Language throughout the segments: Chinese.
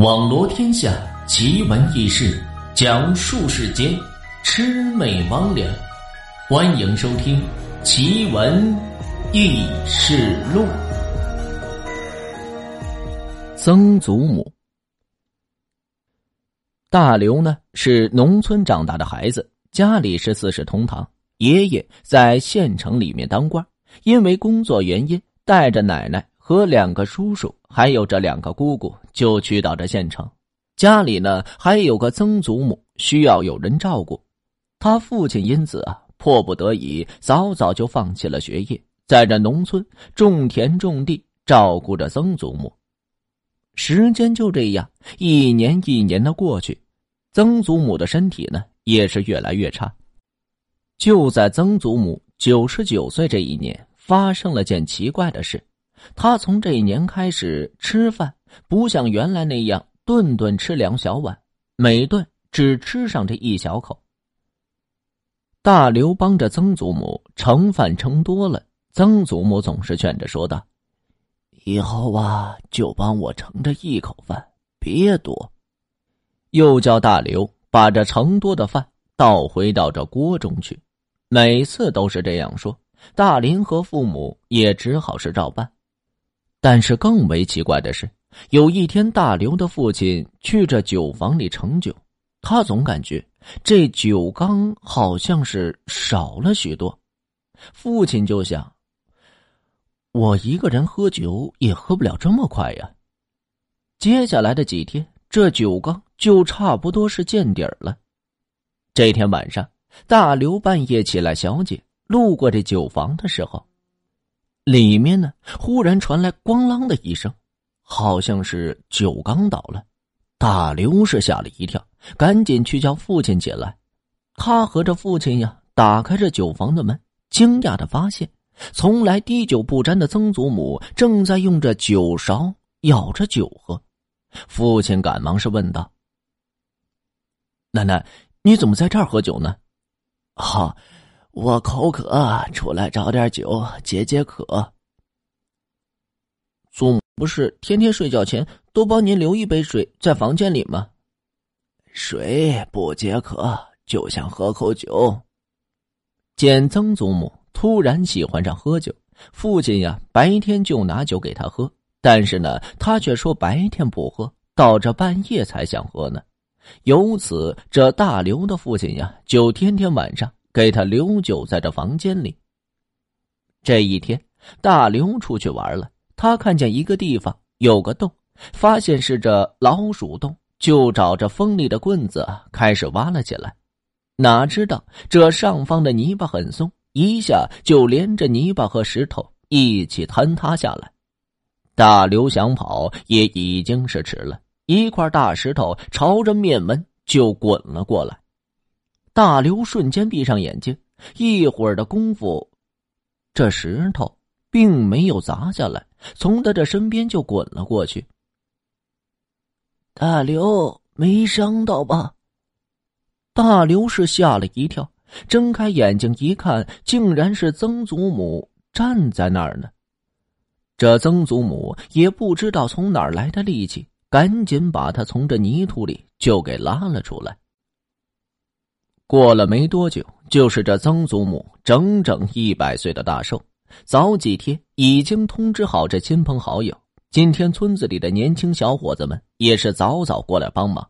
网罗天下奇闻异事，讲述世间魑魅魍魉。欢迎收听《奇闻异事录》。曾祖母大刘呢，是农村长大的孩子，家里是四世同堂，爷爷在县城里面当官，因为工作原因，带着奶奶。和两个叔叔，还有这两个姑姑，就去到这县城。家里呢，还有个曾祖母，需要有人照顾。他父亲因此啊，迫不得已，早早就放弃了学业，在这农村种田种地，照顾着曾祖母。时间就这样一年一年的过去，曾祖母的身体呢，也是越来越差。就在曾祖母九十九岁这一年，发生了件奇怪的事。他从这一年开始吃饭，不像原来那样顿顿吃两小碗，每顿只吃上这一小口。大刘帮着曾祖母盛饭盛多了，曾祖母总是劝着说道：“以后啊，就帮我盛这一口饭，别多。”又叫大刘把这盛多的饭倒回到这锅中去，每次都是这样说。大林和父母也只好是照办。但是更为奇怪的是，有一天大刘的父亲去这酒房里盛酒，他总感觉这酒缸好像是少了许多。父亲就想：我一个人喝酒也喝不了这么快呀。接下来的几天，这酒缸就差不多是见底儿了。这天晚上，大刘半夜起来小解，路过这酒房的时候。里面呢，忽然传来“咣啷”的一声，好像是酒缸倒了。大刘是吓了一跳，赶紧去叫父亲起来。他和这父亲呀，打开这酒房的门，惊讶的发现，从来滴酒不沾的曾祖母正在用着酒勺舀着酒喝。父亲赶忙是问道：“奶奶，你怎么在这儿喝酒呢？”“哈。”我口渴，出来找点酒解解渴。祖母不是天天睡觉前都帮您留一杯水在房间里吗？水不解渴，就想喝口酒。见曾祖母突然喜欢上喝酒，父亲呀白天就拿酒给他喝，但是呢他却说白天不喝，到这半夜才想喝呢。由此，这大刘的父亲呀就天天晚上。给他留酒在这房间里。这一天，大刘出去玩了，他看见一个地方有个洞，发现是这老鼠洞，就找着锋利的棍子开始挖了起来。哪知道这上方的泥巴很松，一下就连着泥巴和石头一起坍塌下来。大刘想跑也已经是迟了，一块大石头朝着面门就滚了过来。大刘瞬间闭上眼睛，一会儿的功夫，这石头并没有砸下来，从他这身边就滚了过去。大刘没伤到吧？大刘是吓了一跳，睁开眼睛一看，竟然是曾祖母站在那儿呢。这曾祖母也不知道从哪儿来的力气，赶紧把他从这泥土里就给拉了出来。过了没多久，就是这曾祖母整整一百岁的大寿。早几天已经通知好这亲朋好友，今天村子里的年轻小伙子们也是早早过来帮忙。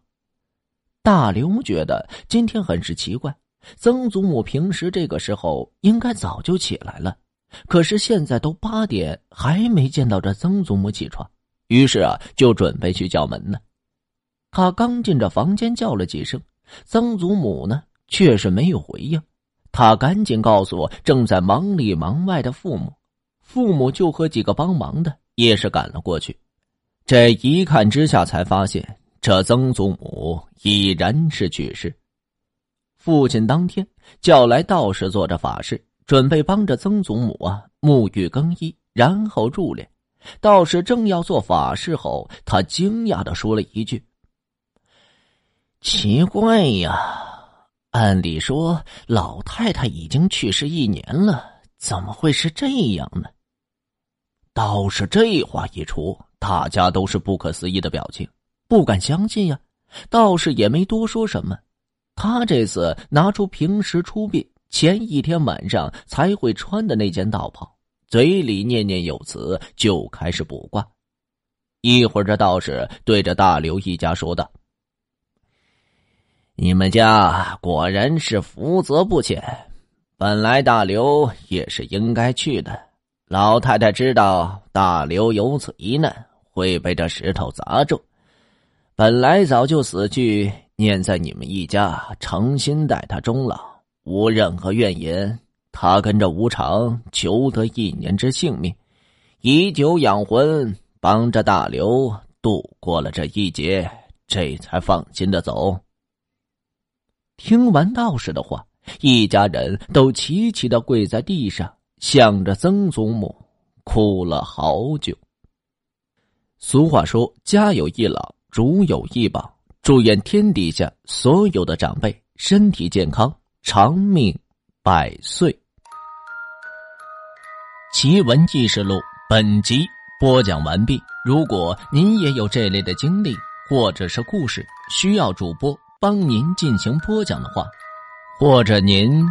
大刘觉得今天很是奇怪，曾祖母平时这个时候应该早就起来了，可是现在都八点还没见到这曾祖母起床，于是啊就准备去叫门呢。他刚进这房间叫了几声，曾祖母呢？却是没有回应，他赶紧告诉我正在忙里忙外的父母，父母就和几个帮忙的也是赶了过去。这一看之下，才发现这曾祖母已然是去世。父亲当天叫来道士做着法事，准备帮着曾祖母啊沐浴更衣，然后入殓。道士正要做法事后，他惊讶的说了一句：“奇怪呀。”按理说，老太太已经去世一年了，怎么会是这样呢？道士这话一出，大家都是不可思议的表情。不敢相信呀。道士也没多说什么。他这次拿出平时出殡前一天晚上才会穿的那件道袍，嘴里念念有词，就开始卜卦。一会儿，这道士对着大刘一家说道：“你们家果然是福泽不浅。本来大刘也是应该去的。老太太知道大刘有此一难，会被这石头砸中。本来早就死去，念在你们一家诚心待他终老，无任何怨言。他跟着无常求得一年之性命，以酒养魂。”帮着大刘度过了这一劫，这才放心的走。听完道士的话，一家人都齐齐的跪在地上，向着曾祖母哭了好久。俗话说：“家有一老，如有一宝。”祝愿天底下所有的长辈身体健康，长命百岁。奇闻异事录本集。播讲完毕。如果您也有这类的经历或者是故事，需要主播帮您进行播讲的话，或者您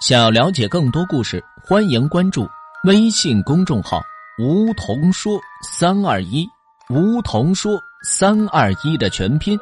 想要了解更多故事，欢迎关注微信公众号“梧桐说三二一”，梧桐说三二一的全拼。